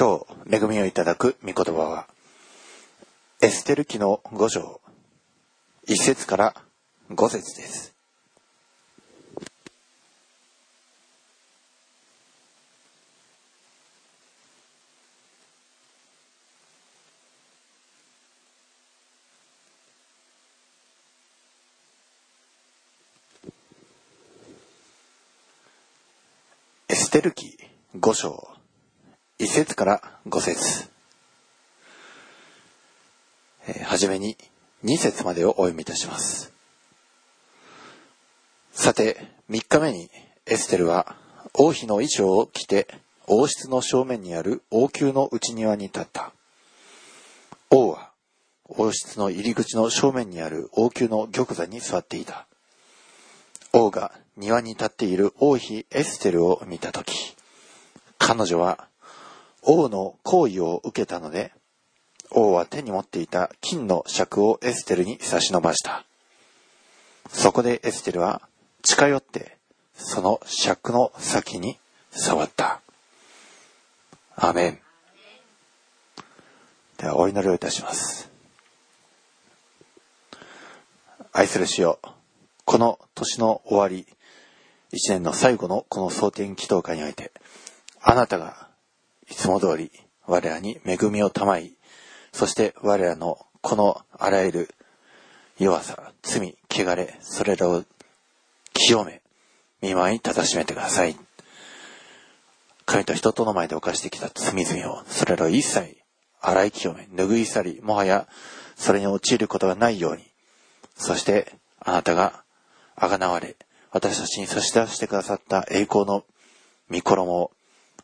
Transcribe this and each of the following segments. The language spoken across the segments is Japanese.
今日恵みをいただく御言葉は、エステル記の五章、一節から五節です。エステル記五章、節から五節。えーはじめに二節までをお読みいたします。さて、三日目にエステルは王妃の衣装を着て王室の正面にある王宮の内庭に立った。王は王室の入り口の正面にある王宮の玉座に座っていた。王が庭に立っている王妃エステルを見たとき、彼女は王の好意を受けたので、王は手に持っていた金の尺をエステルに差し伸ばした。そこでエステルは近寄って、その尺の先に触った。アメン。ではお祈りをいたします。愛する主よ、この年の終わり、一年の最後のこの蒼天祈祷会において、あなたがいつも通り我らに恵みをたまい、そして我らのこのあらゆる弱さ、罪、汚れ、それらを清め、見舞いに正しめてください。神と人との前で犯してきた罪々を、それらを一切洗い清め、拭い去り、もはやそれに陥ることがないように、そしてあなたがあがなわれ、私たちに差し出してくださった栄光の御衣を、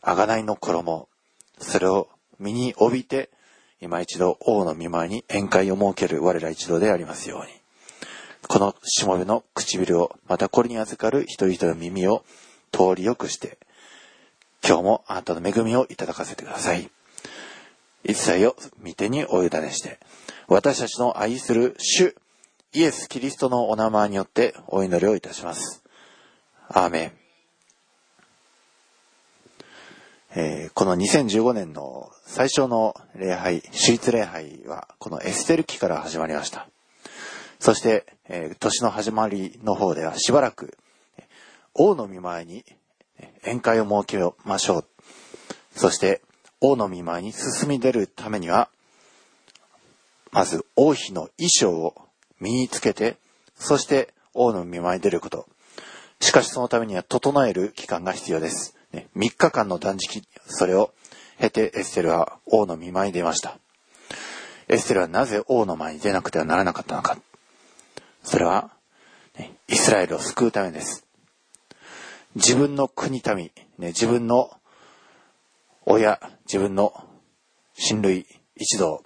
あがないの衣、それを身に帯びて、今一度王の見舞いに宴会を設ける我ら一同でありますように。このしもべの唇を、またこれに預かる一人一人の耳を通りよくして、今日もあなたの恵みをいただかせてください。一切を御手にお委ねして、私たちの愛する主、イエス・キリストのお名前によってお祈りをいたします。アーメン。えーこの2015年の最初の礼拝、主立礼拝は、このエステル記から始まりました。そして、えー年の始まりの方ではしばらく、王の見舞いに宴会を設けましょう。そして、王の見舞いに進み出るためには、まず王妃の衣装を身につけて、そして王の見舞いに出ること。しかしそのためには整える期間が必要です。3日間の断食、それを経てエステルは王の見舞いに出ました。エステルはなぜ王の前に出なくてはならなかったのか。それは、イスラエルを救うためです。自分の国民、ね、自分の親、自分の親類一同、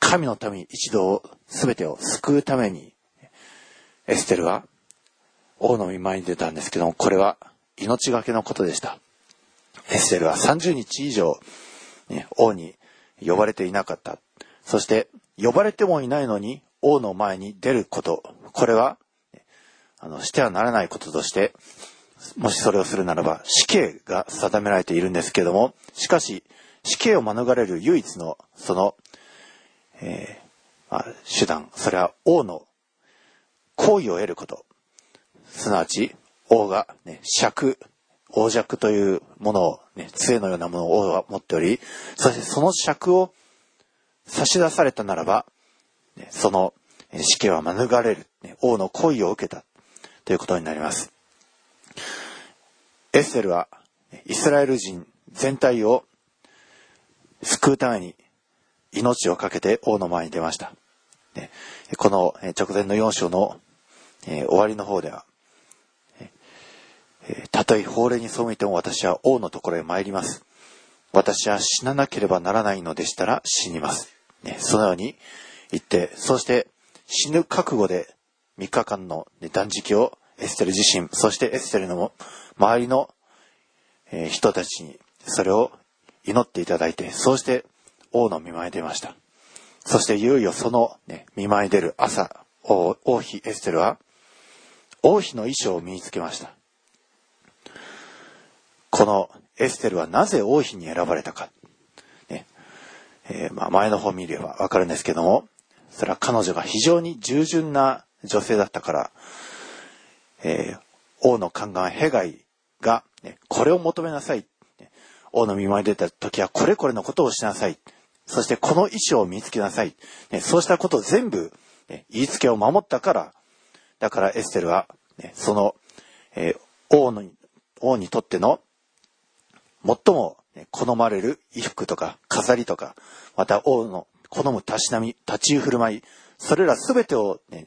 神の民一同全てを救うために、エステルは王の見舞いに出たんですけども、これは命がけのことでした。エステルは30日以上、ね、王に呼ばれていなかった。そして、呼ばれてもいないのに王の前に出ること。これは、あの、してはならないこととして、もしそれをするならば死刑が定められているんですけども、しかし、死刑を免れる唯一の、その、えーまあ、手段、それは王の好意を得ること。すなわち、王が、ね、尺、王尺というものを、ね、杖のようなものを王は持っており、そしてその尺を差し出されたならば、ねそのえー死刑は免れる、ね王の好意を受けたということになります。エッセルはねイスラエル人全体を救うために命を懸けて王の前に出ました。ねこのえー直前の4章のえー終わりの方では、えーたとえ法令に背いても私は王のところへ参ります。私は死ななければならないのでしたら死にます。ね、そのように言って、そして死ぬ覚悟で3日間の、断食をエステル自身、そしてエステルの周りの、人たちにそれを祈っていただいて、そうして王の見舞い出ました。そしていよいよその、ね、見舞い出る朝、王妃エステルは王妃の衣装を身につけました。このエステルはなぜ王妃に選ばれたか。えー、まあ前の方見ればわかるんですけども、それは彼女が非常に従順な女性だったから、えー、王の宦官ヘガイが、ね、これを求めなさい。王の見舞い出た時はこれこれのことをしなさい。そしてこの衣装を見つけなさい。ね、そうしたことを全部、ね、言いつけを守ったから、だからエステルは、ね、その、えー、王の、王にとっての最も好まれる衣服とか飾りとか、また王の好むたしなみ、立ち居振る舞い、それらすべてを、ね、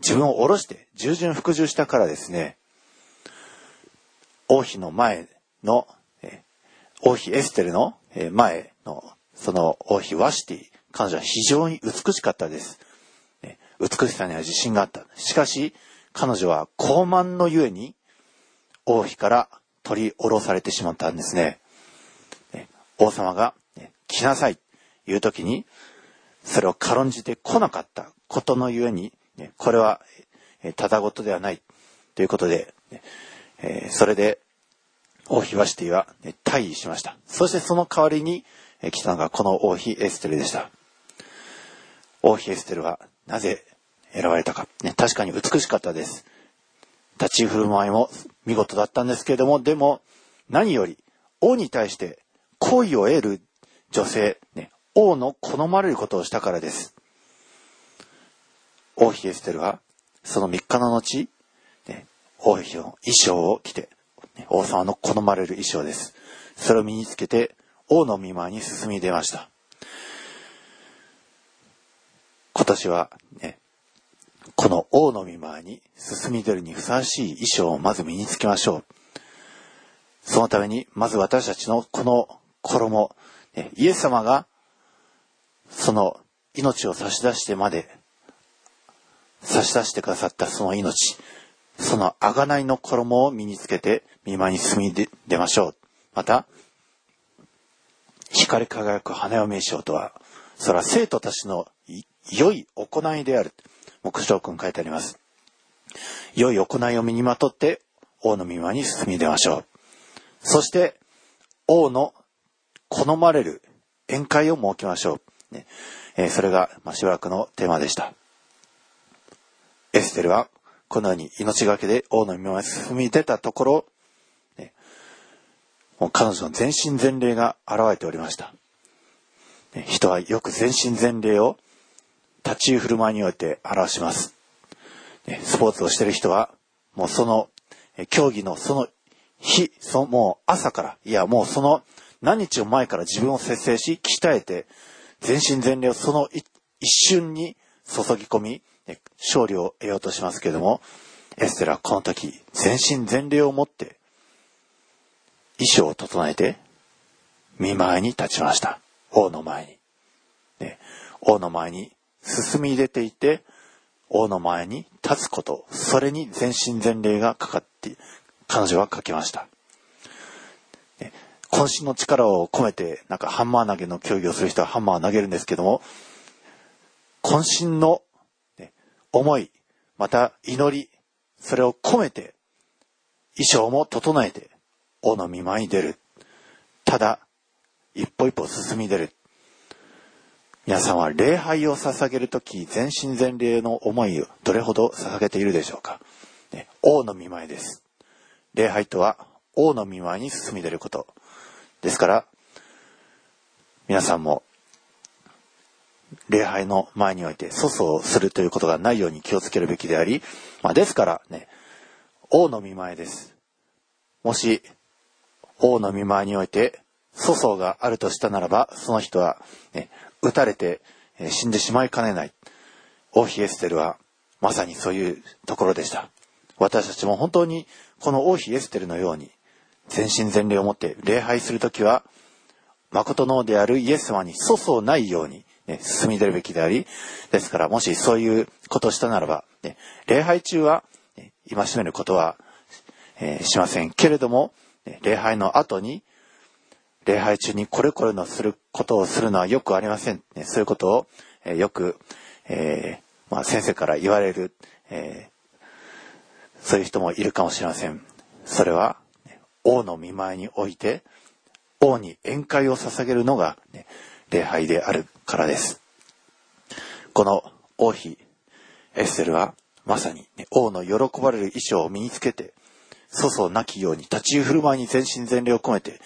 自分を下ろして従順服従したからですね、王妃の前の、王妃エステルの前の、その王妃ワシティ、彼女は非常に美しかったです。美しさには自信があった。しかし、彼女は高慢のゆえに、王妃から取り下ろされてしまったんですね。王様が、来なさい、いう時に、それを軽んじて来なかったことのゆえに、これは、ただごとではない、ということで、え、それで、王妃ワシティは、退位しました。そしてその代わりに、え、来たのがこの王妃エステルでした。王妃エステルはなぜ選ばれたか。ね、確かに美しかったです。立ち振る舞いも見事だったんですけれども、でも何より王に対して恋を得る女性、ね、王の好まれることをしたからです。王妃エステルはその3日の後、ね王妃の衣装を着て、王様の好まれる衣装です。それを身につけて、王の見舞いに進み出ました。今年は、ね、この王の見舞いに進み出るにふさわしい衣装をまず身につけましょう。そのために、まず私たちのこの衣、ね、イエス様が、その命を差し出してまで、差し出してくださったその命、その贖いの衣を身につけて見舞いに進み出ましょう。また、光り輝く花嫁衣装とは、それは生徒たちの良い行いである。目標君書いてあります。良い行いを身にまとって王の見舞いに進み出ましょう。そして、王の好まれる宴会を設けましょう。ねえー、それが、まあ、しばらくのテーマでした。エステルはこのように命がけで王の見舞いに進み出たところ、ね、もう彼女の全身全霊が現れておりました。人はよく全身全霊を立ち居振る舞いにおいて表します。スポーツをしてる人は、もうその、競技のその日、そのもう朝から、いやもうその何日も前から自分を節制し、鍛えて、全身全霊をその一瞬に注ぎ込み、勝利を得ようとしますけれども、エステラはこの時、全身全霊を持って、衣装を整えて、見舞いに立ちました。王の前に。ね、王の前に進み出ていて、王の前に立つこと、それに全身全霊がかかって、彼女は書きました。渾身の力を込めて、なんかハンマー投げの競技をする人はハンマーを投げるんですけども、渾身の思い、また祈り、それを込めて、衣装も整えて、王の見舞いに出る。ただ、一歩一歩進み出る。皆さんは礼拝を捧げるとき、全身全霊の思いをどれほど捧げているでしょうか？ね、王の見舞いです。礼拝とは、王の見舞いに進み出ること。ですから、皆さんも礼拝の前において粗相をするということがないように気をつけるべきであり、まあ、ですからね、王の見前です。もし、王の見前において粗相があるとしたならば、その人は、ね、撃たれて、死んでしまいかねない。王妃エステルはまさにそういうところでした。私たちも本当にこの王妃エステルのように全身全霊を持って礼拝するときは、誠のであるイエス様に粗相ないようにね、進み出るべきであり、ですからもしそういうことをしたならば、ね、礼拝中は、ね、戒めることは、えー、しませんけれども、ね、礼拝の後に、礼拝中にこれこれのすることをするのはよくありません。ね、そういうことを、えー、よく、えー、まあ、先生から言われる、えそういう人もいるかもしれません。それは、王の見舞いにおいて、王に宴会を捧げるのが、ね、礼拝であるからです。この王妃、エッセルは、まさに、ね、王の喜ばれる衣装を身につけて、粗相なきように立ち振る舞いに全身全霊を込めて、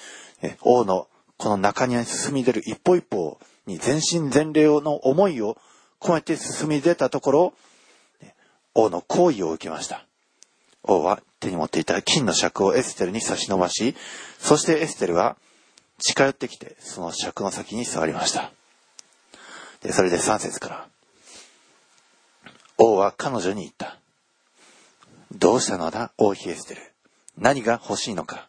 ね、王のこの中に進み出る一歩一歩に全身全霊の思いを込めて進み出たところ、王の好意を受けました。王は手に持っていた金の尺をエステルに差し伸ばし、そしてエステルは近寄ってきて、その尺の先に座りました。で、それで3節から。王は彼女に言った。どうしたのだ、王妃エステル。何が欲しいのか。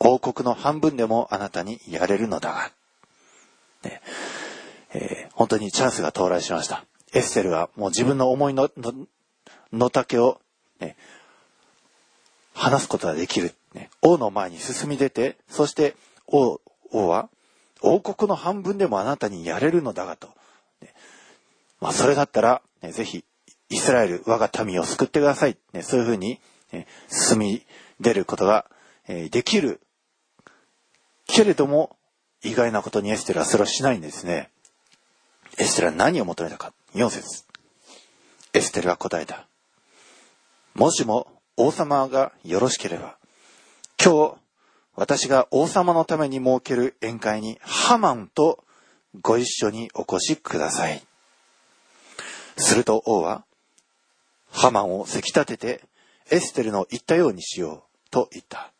王国の半分でもあなたにやれるのだが。ねえー、本当にチャンスが到来しました。エステルはもう自分の思いの、の、の丈を、ね、話すことができる、ね。王の前に進み出て、そして王、王は、王国の半分でもあなたにやれるのだがと。ね、まあ、それだったら、ね、ぜひ、イスラエル、我が民を救ってください。ね、そういうふうに、ね、進み出ることが、え、できる。けれども、意外なことにエステルはそれをしないんですね。エステルは何を求めたか。4節エステルは答えた。もしも王様がよろしければ、今日私が王様のために設ける宴会にハマンとご一緒にお越しください。すると王は、ハマンをせき立ててエステルの言ったようにしようと言った。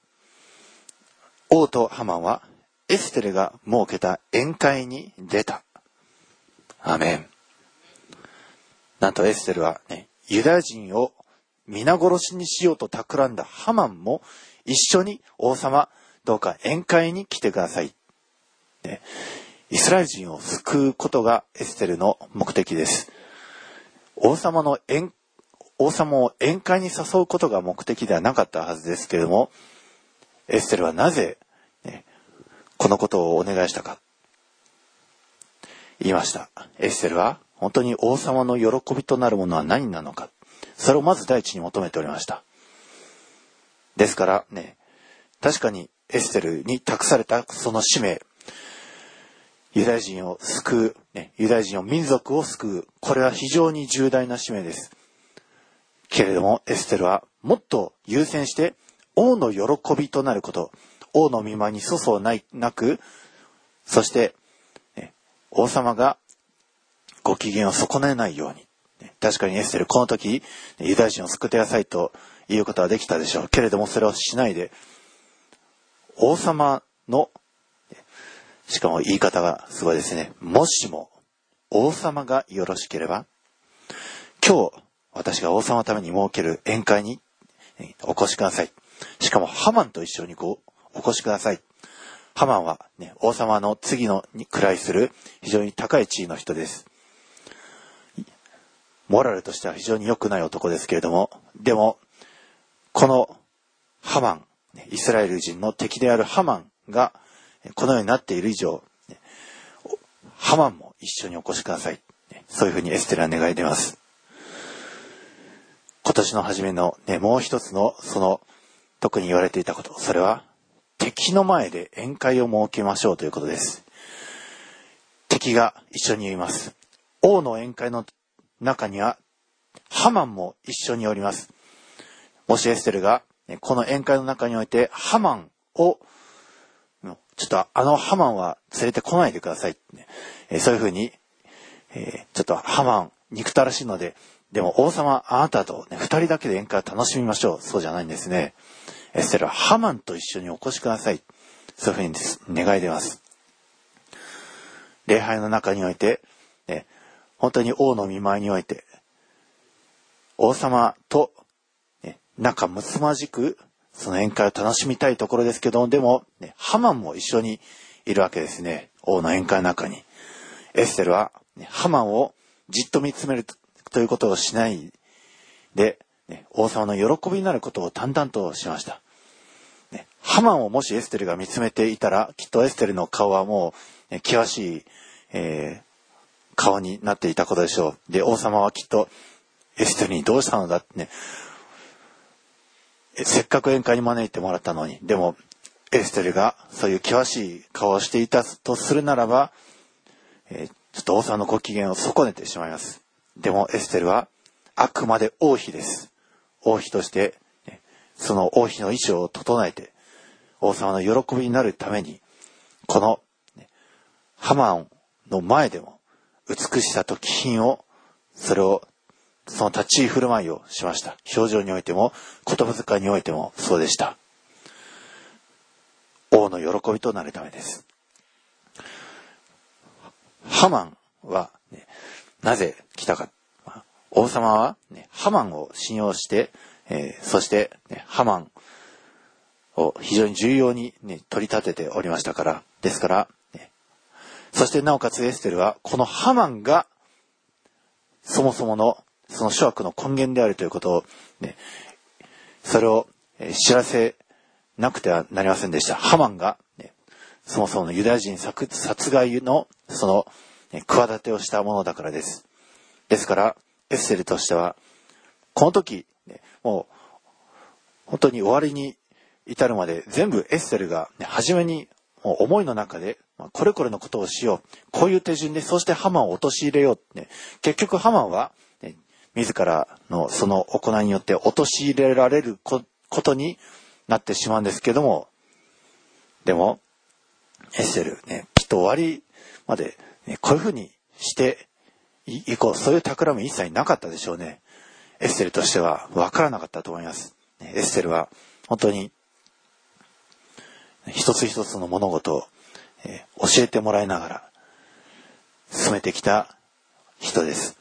王とハマンはエステルが設けた宴会に出た。アメン。なんとエステルはね、ユダヤ人を皆殺しにしようと企んだハマンも一緒に王様、どうか宴会に来てください。ね、イスラエル人を救うことがエステルの目的です。王様の宴、王様を宴会に誘うことが目的ではなかったはずですけれども、エステルはなぜ、ね、このことをお願いしたか。言いました。エステルは本当に王様の喜びとなるものは何なのか。それをまず第一に求めておりました。ですからね、確かにエステルに託されたその使命、ユダヤ人を救う、ね、ユダヤ人を民族を救う、これは非常に重大な使命です。けれども、エステルはもっと優先して、王の喜びとなること、王の見舞いに粗相ないなく、そして、ね、王様がご機嫌を損ねないように、確かにエステル、この時、ユダヤ人を救ってくださいということはできたでしょう。けれどもそれをしないで、王様の、しかも言い方がすごいですね。もしも、王様がよろしければ、今日、私が王様のために設ける宴会にお越しください。しかも、ハマンと一緒にこう、お越しください。ハマンは、ね、王様の次のに位する非常に高い地位の人です。モラルとしては非常に良くない男ですけれども、でも、このハマン、イスラエル人の敵であるハマンが、このようになっている以上、ハマンも一緒にお越しください。そういうふうにエステラは願い出ます。今年の初めのね、もう一つの、その、特に言われていたこと、それは、敵の前で宴会を設けましょうということです。敵が一緒にいます。王の宴会の中には、ハマンも一緒におります。もしエステルが、この宴会の中において、ハマンを、ちょっとあのハマンは連れてこないでください。えそういうふうに、えちょっとハマン憎たらしいので、でも王様あなたとね、二人だけで宴会を楽しみましょう。そうじゃないんですね。エステルはハマンと一緒にお越しください。そういうふうに願い出ます。礼拝の中において、ね、本当に王の見舞いにおいて、王様と、ね、仲睦まじく、その宴会を楽しみたいところですけど、でも、ね、ハマンも一緒にいるわけですね。王の宴会の中に。エステルは、ね、ハマンをじっと見つめるということをしないで、ね、王様の喜びになることを淡々としました。ね、ハマンをもしエステルが見つめていたら、きっとエステルの顔はもう、ね、険しい、え顔になっていたことでしょう。で、王様はきっと、エステルにどうしたのだ？ってね、せっかく宴会に招いてもらったのに、でも、エステルがそういう険しい顔をしていたとするならば、えー、ちょっと王様のご機嫌を損ねてしまいます。でもエステルはあくまで王妃です。王妃として、ね、その王妃の衣装を整えて、王様の喜びになるために、この、ね、ハマンの前でも美しさと気品を、それを、その立ち居振る舞いをしました。表情においても、言葉遣いにおいてもそうでした。王の喜びとなるためです。ハマンは、ね、なぜ来たか。王様は、ね、ハマンを信用して、えー、そして、ね、ハマンを非常に重要に、ね、取り立てておりましたから、ですから、ね、そしてなおかつエステルは、このハマンが、そもそもの、その諸悪の根源であるということを、ね、それを、知らせなくてはなりませんでした。ハマンが、ね、そもそものユダヤ人殺害の、その、ね、企てをしたものだからです。ですから、エッセルとしては、この時、ね、もう、本当に終わりに至るまで全部エッセルが、ね、初めにもう思いの中で、まあ、これこれのことをしよう。こういう手順で、そしてハマンを陥れよう。ね、結局ハマンは、ね、自らのその行いによって陥れられることになってしまうんですけども、でも、エッセル、ね、きっと終わりまで、ね、こういうふうにしていこう、そういう企み一切なかったでしょうね。エッセルとしては分からなかったと思います。エッセルは本当に一つ一つの物事を、え、教えてもらいながら進めてきた人です。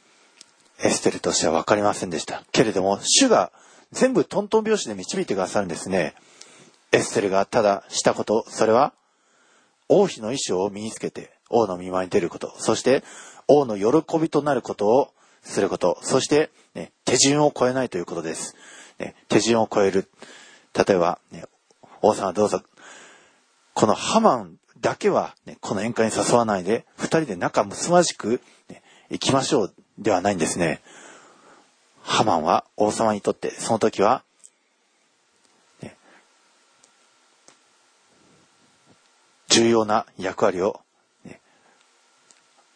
エステルとしては分かりませんでした。けれども、主が全部トントン拍子で導いてくださるんですね。エステルがただしたこと、それは、王妃の衣装を身につけて王の見舞いに出ること、そして王の喜びとなることをすること、そして、ね、手順を超えないということです。ね、手順を超える。例えば、ね、王様どうぞ、このハマンだけは、ね、この宴会に誘わないで、二人で仲睦まじく、ね、行きましょうではないんですね。ハマンは王様にとって、その時は、ね、重要な役割を、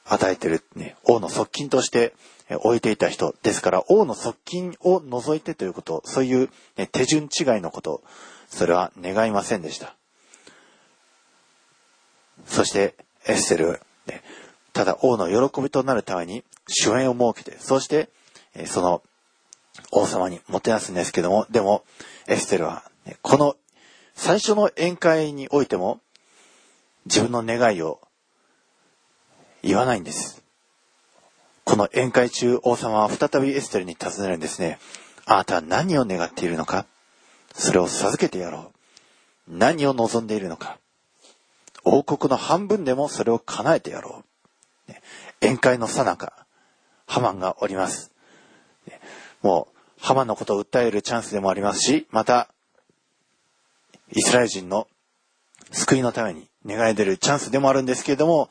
与えてる、ね、王の側近として置いていた人ですから、王の側近を除いてということ、そういう、ね、手順違いのこと、それは願いませんでした。そして、エッセル、ね、ただ王の喜びとなるために主演を設けて、そして、その王様にもてなすんですけども、でも、エステルは、この最初の宴会においても、自分の願いを言わないんです。この宴会中、王様は再びエステルに尋ねるんですね。あなたは何を願っているのか？それを授けてやろう。何を望んでいるのか？王国の半分でもそれを叶えてやろう。宴会の最中、ハマンがおります。もう、ハマンのことを訴えるチャンスでもありますし、また、イスラエル人の救いのために願い出るチャンスでもあるんですけれども、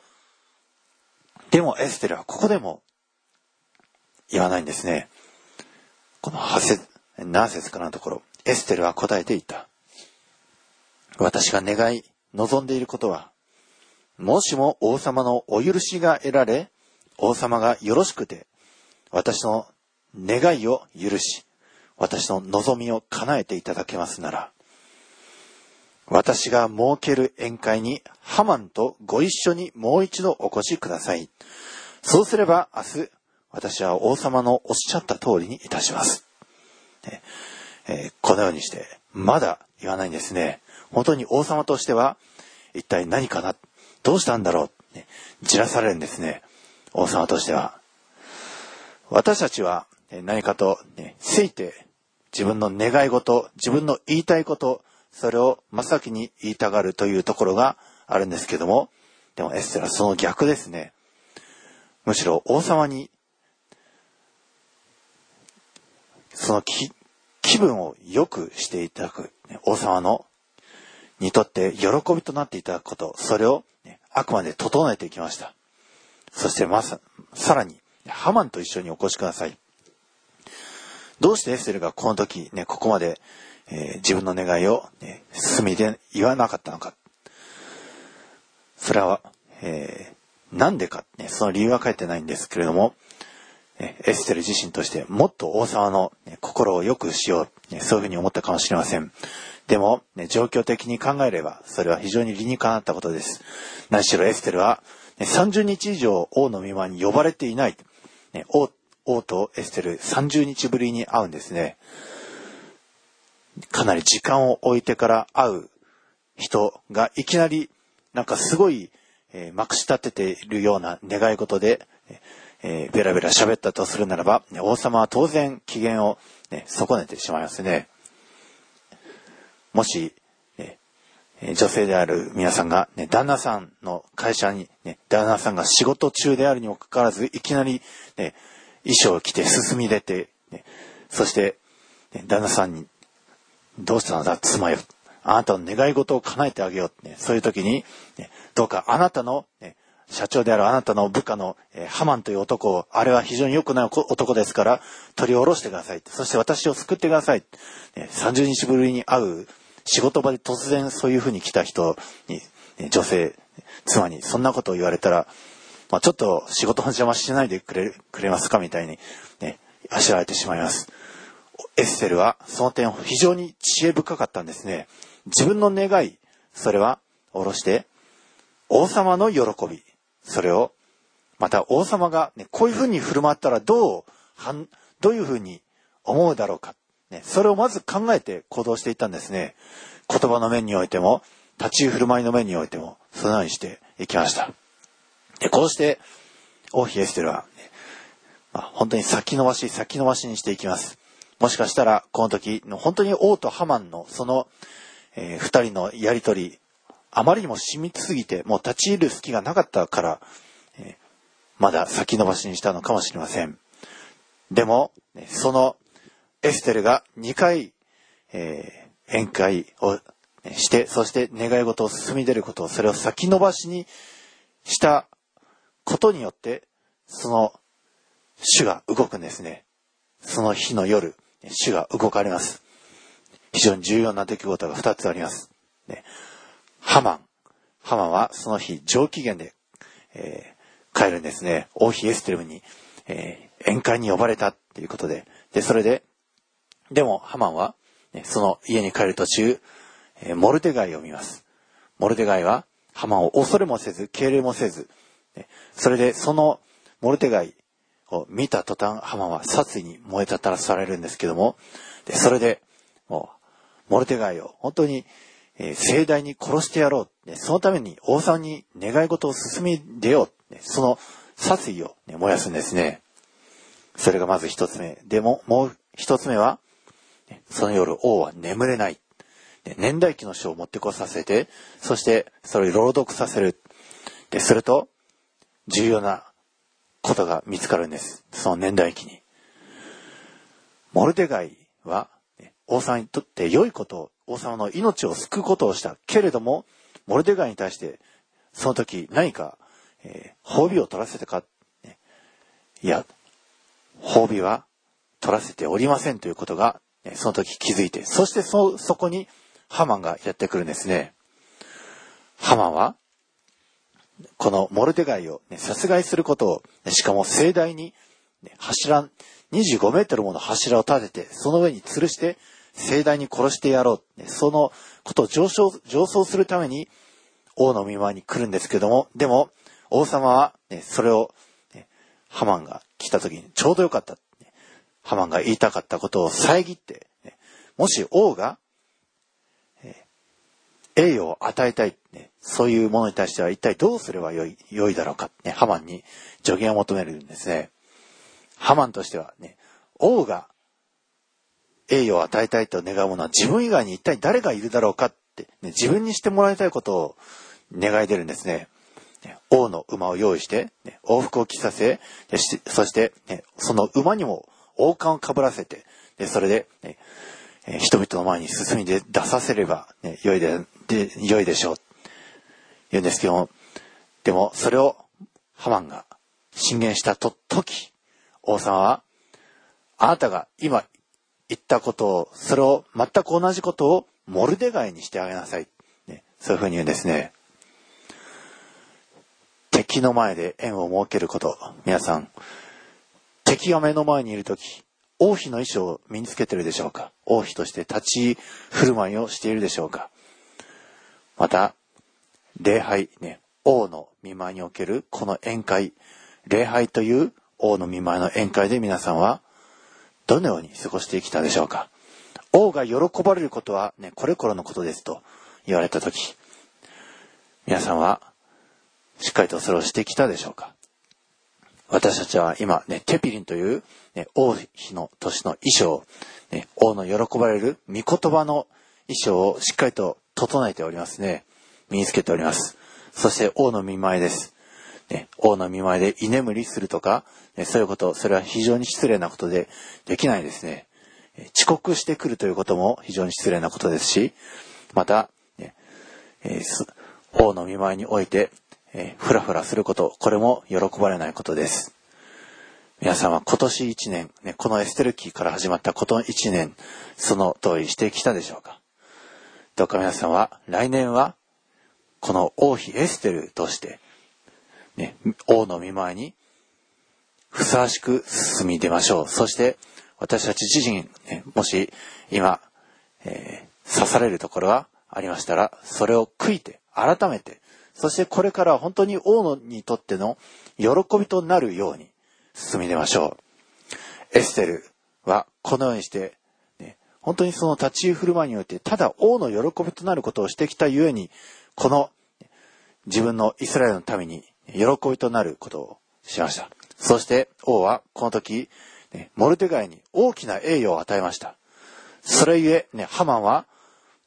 でもエステルはここでも言わないんですね。この8節、何節かのところ、エステルは答えていた。私が願い、望んでいることは、もしも王様のお許しが得られ、王様がよろしくて、私の願いを許し、私の望みを叶えていただけますなら、私が設ける宴会にハマンとご一緒にもう一度お越しください。そうすれば明日、私は王様のおっしゃった通りにいたします。えー、このようにして、まだ言わないんですね。本当に王様としては、一体何かな？どうしたんだろう、ね、じらされるんですね。王様としては。私たちは何かと、ね、せいて自分の願い事、自分の言いたいこと、それを真っ先に言いたがるというところがあるんですけども、でもエステラその逆ですね。むしろ王様に、その気気分を良くしていただく、王様のにとって喜びとなっていただくこと、それを、ね、あくまで整えていきました。そしてまさ、さらに、ハマンと一緒にお越しください。どうしてエステルがこの時ね、ここまで、えー、自分の願いを、ね、進みで言わなかったのか。それは、えー、でか、ね、その理由は書いてないんですけれども、エステル自身としてもっと王様の、ね、心を良くしよう、ね、そういうふうに思ったかもしれません。でも、ね、状況的に考えれば、それは非常に理にかなったことです。何しろエステルは、ね、30日以上王の御間に呼ばれていない。ね、王王とエステル30日ぶりに会うんですね。かなり時間を置いてから会う人がいきなりなんかすごい、えー、まくし立てているような願い事で、えー、ベラベラ喋ったとするならば、王様は当然機嫌を、ね、損ねてしまいますね。もし、ね、女性である皆さんが、ね、旦那さんの会社に、ね、旦那さんが仕事中であるにもかかわらず、いきなり、ね、衣装を着て進み出て、ね、そして、ね、旦那さんに、どうしたのだ、妻よ。あなたの願い事を叶えてあげよう。ね、そういう時に、ね、どうかあなたの、ね、社長であるあなたの部下の、えー、ハマンという男を、あれは非常に良くない男ですから、取り下ろしてください。そして私を救ってください。ね、30日ぶりに会う仕事場で突然そういうふうに来た人に、ね、女性、妻にそんなことを言われたら、まあ、ちょっと仕事の邪魔しないでくれ、くれますかみたいに、ね、あしらわれてしまいます。エッセルはその点非常に知恵深かったんですね。自分の願い、それは下ろして、王様の喜び、それを、また王様が、ね、こういうふうに振る舞ったらどう、どういうふうに思うだろうか。ね、それをまず考えて行動していったんですね。言葉の面においても、立ち居振る舞いの面においても、そのようにしていきました。で、こうして、王妃エステルは、ね、まあ、本当に先延ばし、先延ばしにしていきます。もしかしたら、この時の、本当に王とハマンの、その、えー、人のやりとり、あまりにも染みすぎて、もう立ち入る隙がなかったから、えー、まだ先延ばしにしたのかもしれません。でも、そのエステルが2回、えー、宴会をして、そして願い事を進み出ることを、それを先延ばしにしたことによって、その主が動くんですね。その日の夜、主が動かれます。非常に重要な出来事が2つあります。ね、ハマン。ハマンはその日上機嫌で、えー、帰るんですね。王妃エステルムに、えー、宴会に呼ばれたっていうことで。で、それで、でも、ハマンは、ね、その家に帰る途中、えー、モルテガイを見ます。モルテガイは、ハマンを恐れもせず、敬礼もせず、ね、それで、そのモルテガイを見た途端、ハマンは殺意に燃えたたらされるんですけども、で、それで、もう、モルテガイを本当に、えー、盛大に殺してやろう、ね。そのために王さんに願い事を進み出よう。ね、その殺意を、ね、燃やすんですね。それがまず一つ目。でも、もう一つ目は、その夜王は眠れない。年代記の書を持ってこさせて、そしてそれを朗読させる。で、すると、重要なことが見つかるんです。その年代記に。モルデガイは、王様にとって良いことを、王様の命を救うことをした。けれども、モルデガイに対して、その時何か、えー、褒美を取らせたか、いや、褒美は取らせておりませんということが、その時気づいて、そしてそ、そこにハマンがやってくるんですね。ハマンは、このモルデガイを、ね、殺害することを、しかも盛大に、ね、柱、25メートルもの柱を立てて、その上に吊るして、盛大に殺してやろう。ね、そのことを上昇、上層するために、王の見舞いに来るんですけども、でも、王様は、ね、それを、ね、ハマンが来た時にちょうどよかった。ハマンが言いたかったことを遮って、ね、もし王が、栄誉を与えたい、ね、そういうものに対しては一体どうすればよい、良いだろうか、ね、ハマンに助言を求めるんですね。ハマンとしてはね、王が栄誉を与えたいと願うものは自分以外に一体誰がいるだろうかって、ね、自分にしてもらいたいことを願い出るんですね。王の馬を用意して、ね、往復を着させ、そして、ね、その馬にも王冠をかぶらせて、で、それで、ね、え、人々の前に進みで出させれば、ね、良いで、で、良いでしょう。言うんですけども、でも、それをハマンが進言したと、時、王様は、あなたが今言ったことを、それを全く同じことをモルデガイにしてあげなさい。ね、そういうふうに言うんですね。敵の前で縁を設けること。皆さん、敵が目の前にいるとき、王妃の衣装を身につけてるでしょうか？王妃として立ち振る舞いをしているでしょうか？また、礼拝、ね、王の見舞いにおけるこの宴会、礼拝という王の見舞いの宴会で皆さんはどのように過ごしてきたでしょうか？王が喜ばれることはね、これこれのことですと言われたとき、皆さんはしっかりとそれをしてきたでしょうか？私たちは今ね、テピリンという、ね、王妃の年の衣装、ね、王の喜ばれる御言葉の衣装をしっかりと整えておりますね。身につけております。そして王の見舞いです。ね、王の見舞いで居眠りするとか、ね、そういうこと、それは非常に失礼なことでできないですね。遅刻してくるということも非常に失礼なことですし、また、ねえー、王の見舞いにおいて、えー、ふらふらすること、これも喜ばれないことです。皆さんは今年一年、ね、このエステルキーから始まったこの一年、その通りしてきたでしょうか？どうか皆さんは来年はこの王妃エステルとして、ね、王の見舞いにふさわしく進み出ましょう。そして、私たち自身、ね、もし今、えー、刺されるところがありましたら、それを悔いて、改めて、そしてこれから本当に王にとっての喜びとなるように進み出ましょう。エステルはこのようにして、ね、本当にその立ち居振る舞いにおいて、ただ王の喜びとなることをしてきたゆえに、この自分のイスラエルのために喜びとなることをしました。そして王はこの時、ね、モルテガイに大きな栄誉を与えました。それゆえ、ね、ハマンは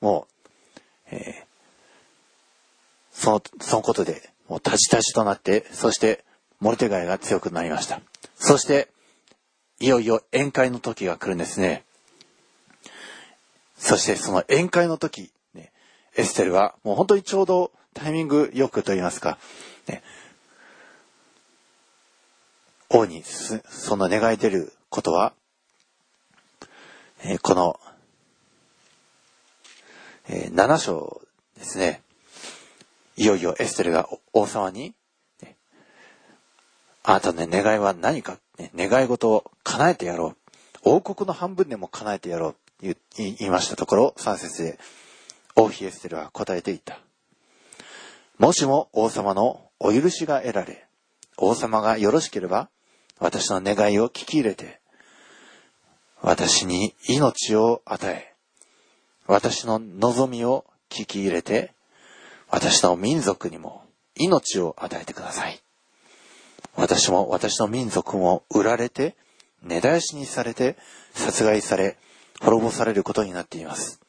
もう、えー、その、そのことで、もうタジタジとなって、そしてモルテガイが強くなりました。そして、いよいよ宴会の時が来るんですね。そしてその宴会の時、ね、エステルはもう本当にちょうどタイミングよくと言いますか、ね、王にその願い出ることは、えー、この、えー、7章ですね。いよいよエステルが王様に、ね、あなたの、ね、願いは何か、ね、願い事を叶えてやろう。王国の半分でも叶えてやろう言いましたところ、3節で王妃エステルは答えていた。もしも王様のお許しが得られ、王様がよろしければ、私の願いを聞き入れて、私に命を与え、私の望みを聞き入れて、私の民族にも命を与えてください。私も私の民族も売られて、根絶やしにされて、殺害され、滅ぼされることになっています。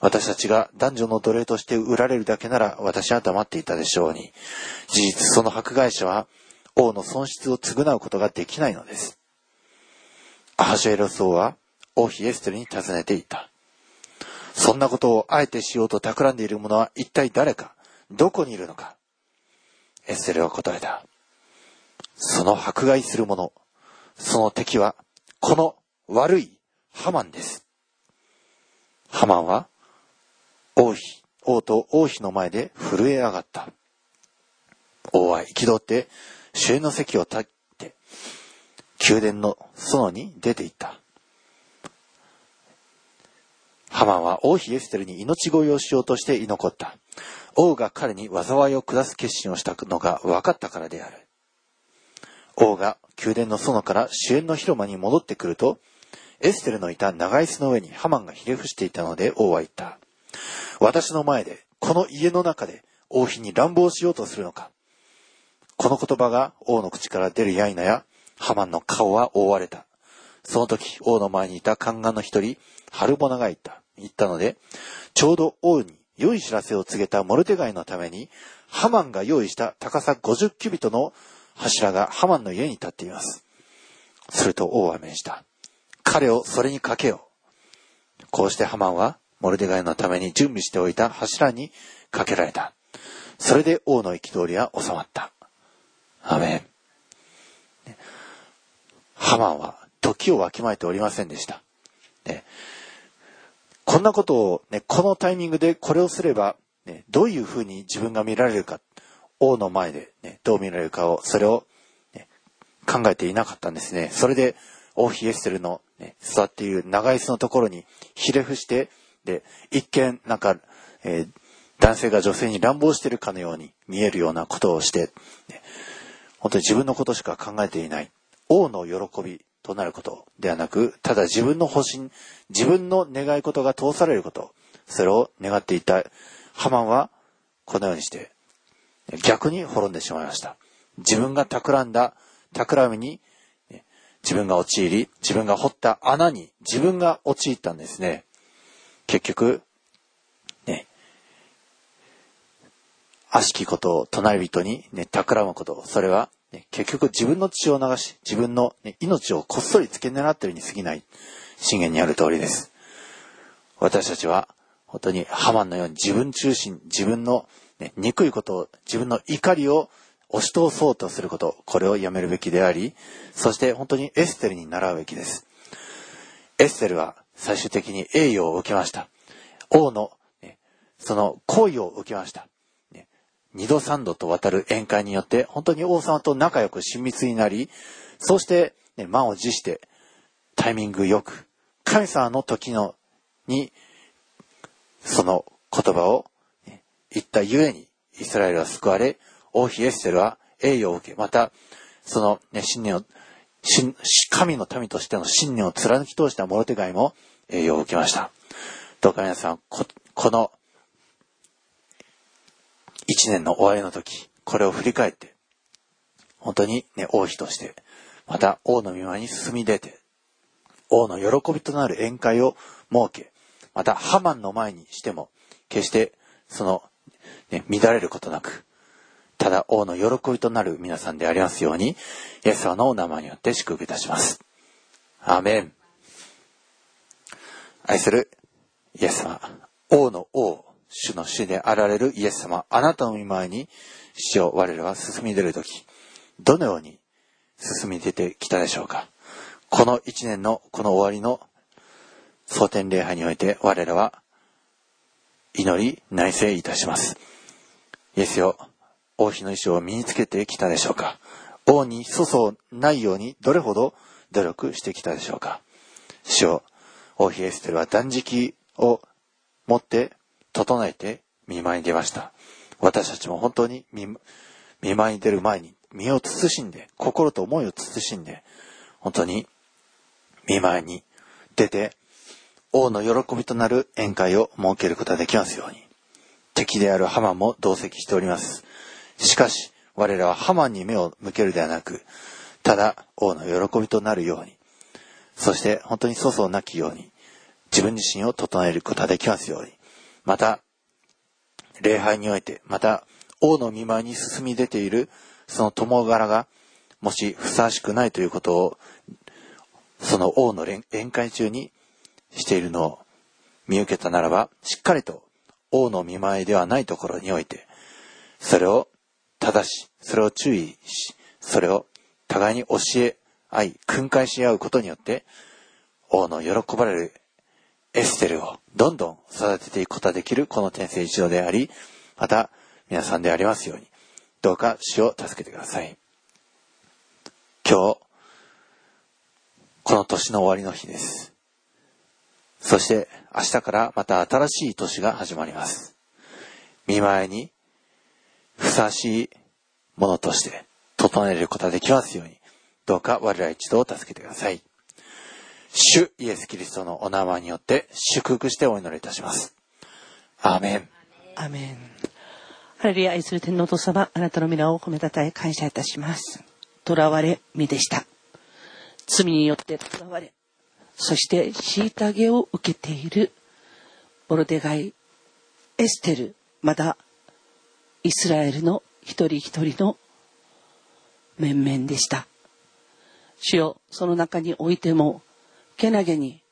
私たちが男女の奴隷として売られるだけなら私は黙っていたでしょうに、事実その迫害者は王の損失を償うことができないのです。アハシュエロス王は王妃エステルに尋ねていた。そんなことをあえてしようと企んでいる者は一体誰か、どこにいるのか？エステルは答えた。その迫害する者、その敵は、この悪いハマンです。ハマンは王妃、王と王妃の前で震え上がった。王は憤って、主演の席を立って、宮殿の園に出て行った。ハマンは王妃エステルに命乞いをしようとして居残った。王が彼に災いを下す決心をしたのが分かったからである。王が宮殿の園から主演の広間に戻ってくると、エステルのいた長椅子の上にハマンがひれ伏していたので王は言った。私の前で、この家の中で王妃に乱暴しようとするのか。この言葉が王の口から出るやいなや、ハマンの顔は覆われた。その時、王の前にいた宦官の一人、ハルボナが言った。言ったので、ちょうど王に良い知らせを告げたモルテガイのために、ハマンが用意した高さ50キュビトの柱がハマンの家に立っています。すると王は命じた。彼をそれにかけよう。こうしてハマンはモルデガイのために準備しておいた柱にかけられた。それで王の憤りは収まった。アメン。ハマンは時をわきまえておりませんでした。ね、こんなことを、ね、このタイミングでこれをすれば、ね、どういうふうに自分が見られるか。王の前で、ね、どう見られるかを、それを、ね、考えていなかったんですね。それで、王妃エステルの、ね、座っている長椅子のところにひれ伏して、で、一見、なんか、えー、男性が女性に乱暴してるかのように見えるようなことをして、ね、本当に自分のことしか考えていない。王の喜びとなることではなく、ただ自分の方針、自分の願い事が通されること、それを願っていたハマンは、このようにして、逆に滅んでしまいました。自分が企んだ企みに、自分が陥り、自分が掘った穴に自分が陥ったんですね。結局、ね、悪しきことを隣人にね、企むこと、それは、ね、結局自分の血を流し、自分の、ね、命をこっそり付け狙ってるに過ぎない、信玄にある通りです。私たちは、本当にハマンのように自分中心、自分の、ね、憎いことを、自分の怒りを押し通そうとすること、これをやめるべきであり、そして本当にエステルに習うべきです。エステルは最終的に栄誉を受けました。王の、ね、その行為を受けました。二度三度と渡る宴会によって、本当に王様と仲良く親密になり、そして、ね、満を持して、タイミングよく、神様の時の、に、その言葉を、言ったゆえに、イスラエルは救われ、王妃エステルは栄誉を受け、また、その、ね、信念を、神の民としての信念を貫き通したモロテガイも栄誉を受けました。どうか皆さん、ここの一年の終わりの時、これを振り返って、本当にね、王妃として、また王の御前に進み出て、王の喜びとなる宴会を設け、またハマンの前にしても、決してその、ね、乱れることなく、ただ王の喜びとなる皆さんでありますように、イエス様のお名前によって祝福いたします。アーメン。愛するイエス様、王の王、主の主であられるイエス様、あなたの見前に主を我らは進み出るとき、どのように進み出てきたでしょうか？この一年のこの終わりの蒼天礼拝において我らは祈り内省いたします。イエスよ、王妃の衣装を身につけてきたでしょうか？王に粗相ないようにどれほど努力してきたでしょうか？主よ、王妃エステルは断食を持って整えて見舞いに出ました。私たちも本当に見舞いに出る前に身を慎んで、心と思いを慎んで、本当に見舞いに出て、王の喜びとなる宴会を設けることができますように。敵であるハマンも同席しております。しかし、我らはハマンに目を向けるではなく、ただ王の喜びとなるように、そして本当に粗相なきように、自分自身を整えることができますように、また、礼拝において、また、王の見舞いに進み出ている、その友柄が、もしふさわしくないということを、その王の宴会中にしているのを見受けたならば、しっかりと王の見舞いではないところにおいて、それを正し、それを注意し、それを互いに教え合い、訓戒し合うことによって、王の喜ばれるエステルをどんどん育てていくことができるこの天聖一度であり、また皆さんでありますように、どうか死を助けてください。今日、この年の終わりの日です。そして明日からまた新しい年が始まります。見舞いにふさわしいものとして整えることができますように、どうか我ら一度を助けてください。主イエス・キリストのお名前によって祝福してお祈りいたします。アーメン。アーメン。ハレルヤ愛する天皇と様、あなたの皆を褒めたたえ感謝いたします。囚われ、身でした。罪によって囚われ、そして虐げを受けているボルデガイ、エステル、またイスラエルの一人一人の面々でした。主よ、その中においても、けなげに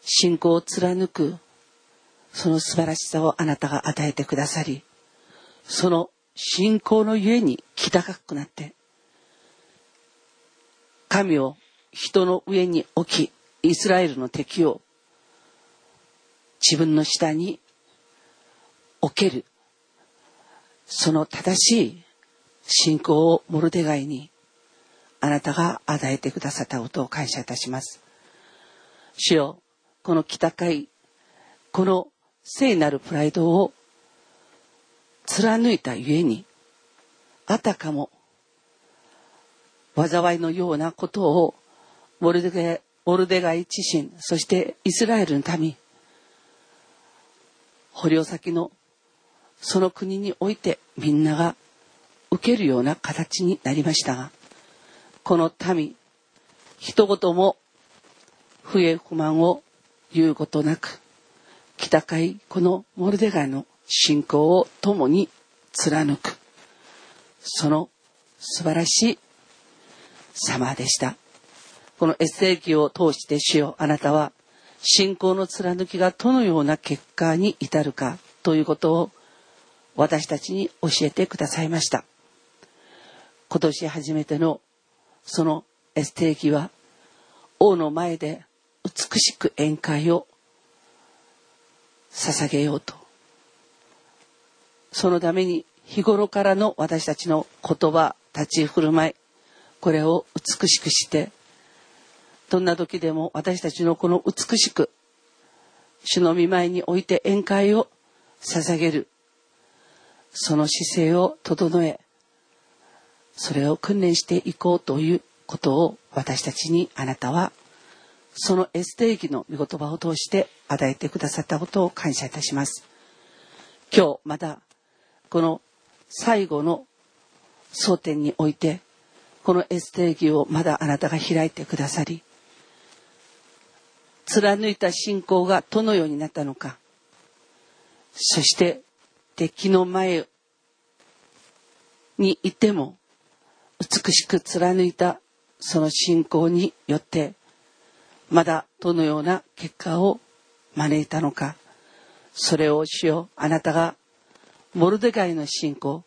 信仰を貫くその素晴らしさをあなたが与えてくださり、その信仰のゆえに気高くなって、神を人の上に置き、イスラエルの敵を自分の下に置けるその正しい信仰をモルデガイにあなたが与えてくださったことを感謝いたします。主よ、この北海、この聖なるプライドを貫いたゆえに、あたかも災いのようなことをモルデガイモルデガイ自身、そしてイスラエルの民、捕虜先のその国においてみんなが受けるような形になりましたが、この民、一言も不平不満を言うことなく、北海このモルデガイの信仰を共に貫く、その素晴らしい様でした。このエッセイ記を通して主よあなたは信仰の貫きがどのような結果に至るかということを私たちに教えてくださいました。今年初めてのそのエステー記は王の前で美しく宴会を捧げようと。そのために日頃からの私たちの言葉、立ち振る舞い、これを美しくしてどんな時でも私たちのこの美しく主の御前において宴会を捧げるその姿勢を整えそれを訓練していこうということを私たちにあなたはそのエステーキの御言葉を通して与えてくださったことを感謝いたします。今日またこの最後の争点においてこのエステーキをまだあなたが開いてくださり貫いた信仰がどのようになったのかそして敵の前にいても美しく貫いたその信仰によってまだどのような結果を招いたのかそれをしよあなたがモルデガイの信仰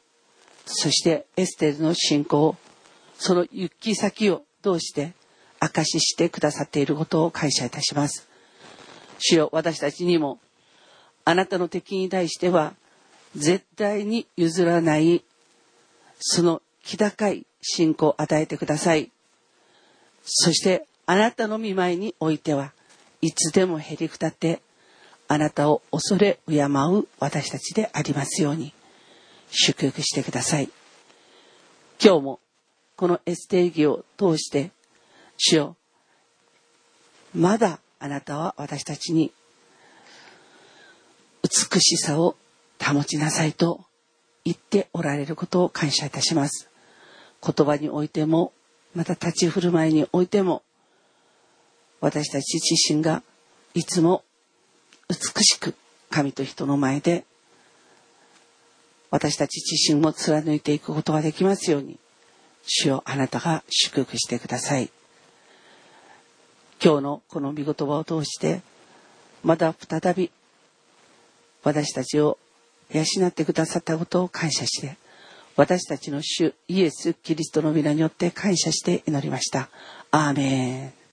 そしてエステルの信仰その行き先をどうして証ししてくださっていることを感謝いたします。主よ、私たちにも、あなたの敵に対しては、絶対に譲らない、その気高い信仰を与えてください。そして、あなたの見舞いにおいては、いつでもへりくたって、あなたを恐れ敬う私たちでありますように、祝福してください。今日も、このエステーギを通して、主よまだあなたは私たちに美しさを保ちなさいと言っておられることを感謝いたします言葉においてもまた立ち振る舞いにおいても私たち自身がいつも美しく神と人の前で私たち自身も貫いていくことができますように主よあなたが祝福してください。今日のこの御言葉を通してまた再び私たちを養ってくださったことを感謝して私たちの主イエス・キリストの皆によって感謝して祈りました。アーメン